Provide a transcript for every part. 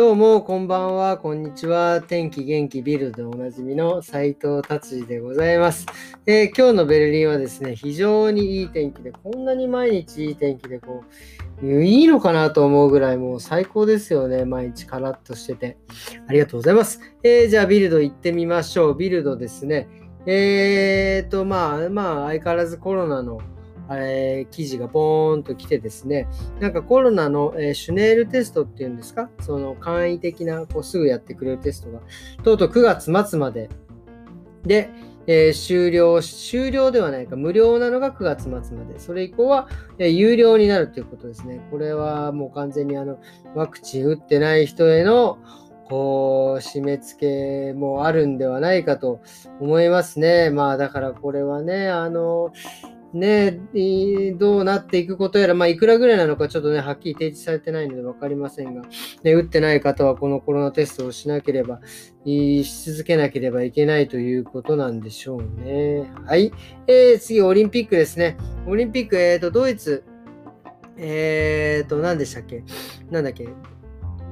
どうも、こんばんは、こんにちは。天気元気ビルドでおなじみの斉藤達治でございます、えー、今日のベルリンはですね、非常にいい天気で、こんなに毎日いい天気で、こう、いいのかなと思うぐらいもう最高ですよね。毎日カラッとしてて。ありがとうございます。えー、じゃあビルド行ってみましょう。ビルドですね。えーと、まあ、まあ、相変わらずコロナのえー、記事がボーンと来てですね、なんかコロナの、え、シュネールテストっていうんですか、その簡易的なこうすぐやってくれるテストが、とうとう9月末までで、えー、終了、終了ではないか、無料なのが9月末まで、それ以降は、えー、有料になるということですね。これはもう完全にあのワクチン打ってない人へのこう、締め付けもあるんではないかと思いますね。まあだからこれはね、あの、ね、どうなっていくことやら、まあ、いくらぐらいなのかちょっとね、はっきり提示されてないので分かりませんが、ね、打ってない方はこのコロナテストをしなければ、し続けなければいけないということなんでしょうね。はい。えー、次、オリンピックですね。オリンピック、えっ、ー、と、ドイツ、えっ、ー、と、何でしたっけ？なんだっけ？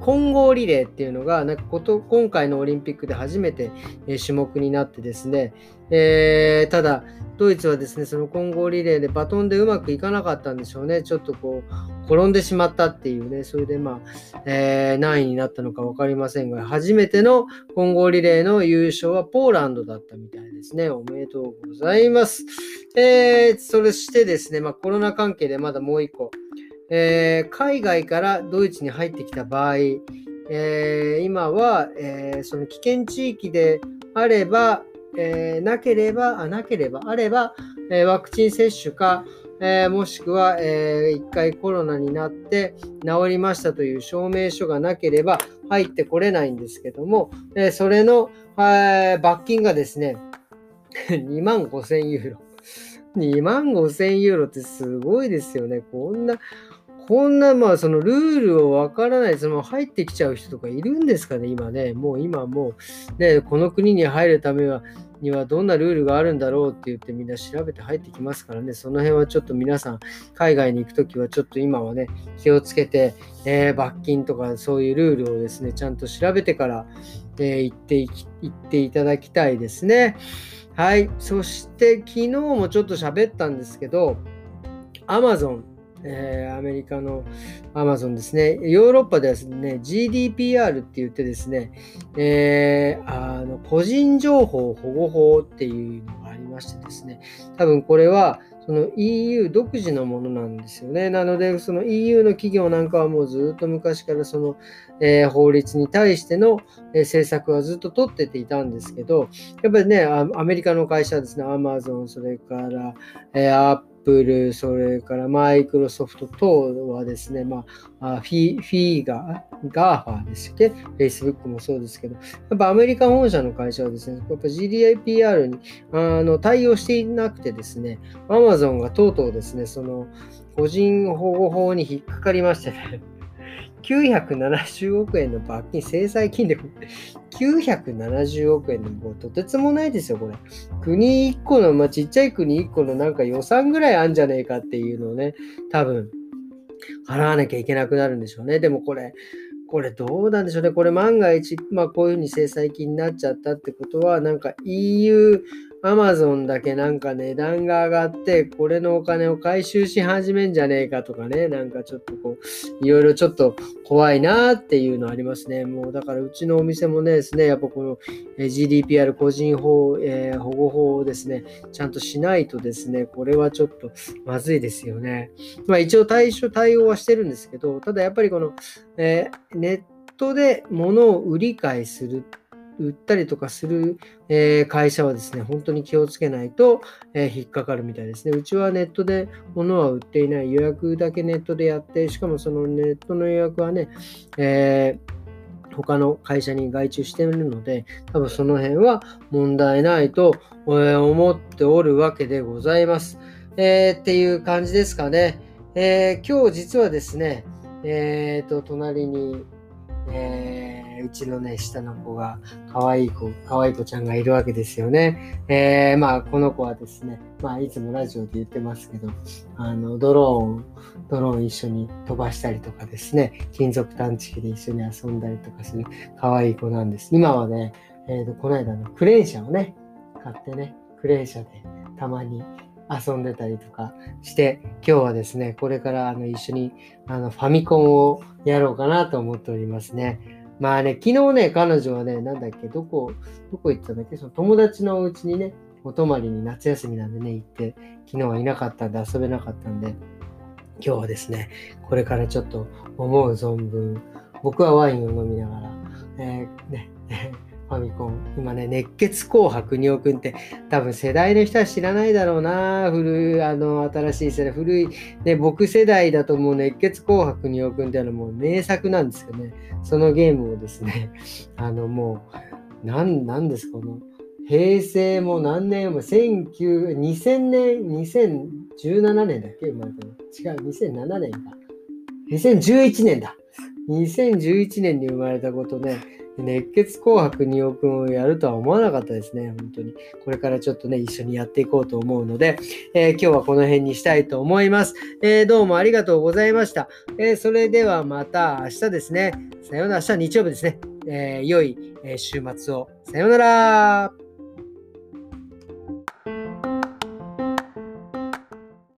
混合リレーっていうのがなんかこと今回のオリンピックで初めて、え種目になってですね、えー、ただドイツはですねその混合リレーでバトンでうまくいかなかったんでしょうね。ちょっとこう転んでしまったっていうねそれでまあ、えー、何位になったのか分かりませんが初めての混合リレーの優勝はポーランドだったみたいですね。おめでとうございます、えー、そしてですね、まあ、コロナ関係でまだもう一個えー、海外からドイツに入ってきた場合、えー、今は、えー、その危険地域であれば、えなければ、あなければ、あれば、えワクチン接種か、えもしくは、え1回コロナになって治りましたという証明書がなければ入ってこれないんですけども、えそれの、え罰金がですね、2万5000ユーロ。2万5000ユーロってすごいですよね。こんな、こんな、まあ、そのルールをわからない、その入ってきちゃう人とかいるんですかね、今ね。もう今もう、ね、この国に入るためは、にはどんなルールがあるんだろうって言ってみんな調べて入ってきますからね、その辺はちょっと皆さん、海外に行くときはちょっと今はね、気をつけて、えー、罰金とかそういうルールをですね、ちゃんと調べてから、えー、行っていき、行っていただきたいですね。はい。そして昨日もちょっと喋ったんですけど、Amazon えー、アメリカのアマゾンですね、ヨーロッパではですね、GDPR って言ってですね、えー、あの個人情報保護法っていうのがありましてですね、多分これはその EU 独自のものなんですよね。なので、その EU の企業なんかはもうずっと昔からその、えー、法律に対しての、え、政策はずっと取ってていたんですけど、やっぱりね、アメリカの会社ですね、アマゾン、それから、えー、 Apple、それからマイクロソフト等はですね、まあ、フィフィーガー、 GAFA ですっけ ?Facebook もそうですけど、やっぱアメリカ本社の会社はですね、やっぱ GDPR にあの対応していなくてですね、Amazon がとうとうですね、その個人保護法に引っかかりましてね、970億円の罰金、制裁金で970億円でもうとてつもないですよ、これ。国1個の、まあ、ちっちゃい国1個のなんか予算ぐらいあんじゃねえかっていうのをね、多分、払わなきゃいけなくなるんでしょうね。でもこれ、これどうなんでしょうね。これ万が一、まあこういうふうに制裁金になっちゃったってことは、なんか EU アマゾンだけなんか値段が上がって、これのお金を回収し始めんじゃねえかとかね、なんかちょっとこう、いろいろちょっと怖いなっていうのありますね。もうだからうちのお店もねですね、やっぱこの GDPR 個人法、えー、保護法をですね、ちゃんとしないとですね、これはちょっとまずいですよね。まあ一応対処、対応はしてるんですけど、ただやっぱりこの、えー、ネットで物を売り買いする売ったりとかする、え、会社はですね、本当に気をつけないと、え、引っかかるみたいですね。うちはネットで物は売っていない。予約だけネットでやって、しかもそのネットの予約はね、えー他の会社に外注しているので、多分その辺は問題ないと思っておるわけでございます。えー、っていう感じですかね。えー、今日実はですね、えっ、ー、と、隣に、えーうちのね、下の子が、可愛い子、可愛い子ちゃんがいるわけですよね。えー、まあ、この子はですね、まあ、いつもラジオで言ってますけど、あの、ドローン、ドローン一緒に飛ばしたりとかですね、金属探知機で一緒に遊んだりとかする可愛い子なんです。今はね、えーと、この間のクレーン車をね、買ってね、クレーン車でたまに遊んでたりとかして、今日はですね、これからあの一緒にあのファミコンをやろうかなと思っておりますね。まあね、昨日ね、彼女はね、なんだっけ、どこ、どこ行ったんだっけ、その友達のお家にね、お泊まりに夏休みなんでね、行って、昨日はいなかったんで遊べなかったんで、今日はですね、これからちょっと思う存分、僕はワインを飲みながら、えー、ね、ファミコン。今ね、熱血紅白仁王くんって多分世代の人は知らないだろうな。古い、あの、新しい世代、古い、ね、僕世代だともう熱血紅白仁王くんってあのもう名作なんですよね。そのゲームをですね、あのもう、なん、なんですか、この、平成も何年も、19 2000年、2017年だっけ生まれたの違う、2007年か。2011年だ。2011年に生まれたことね、熱血紅白2億をやるとは思わなかったですね、本当に。これからちょっとね、一緒にやっていこうと思うので、えー、今日はこの辺にしたいと思います。えー、どうもありがとうございました。えー、それではまた明日ですね。さようなら、明日日曜日ですね。え良い週末を。さようなら。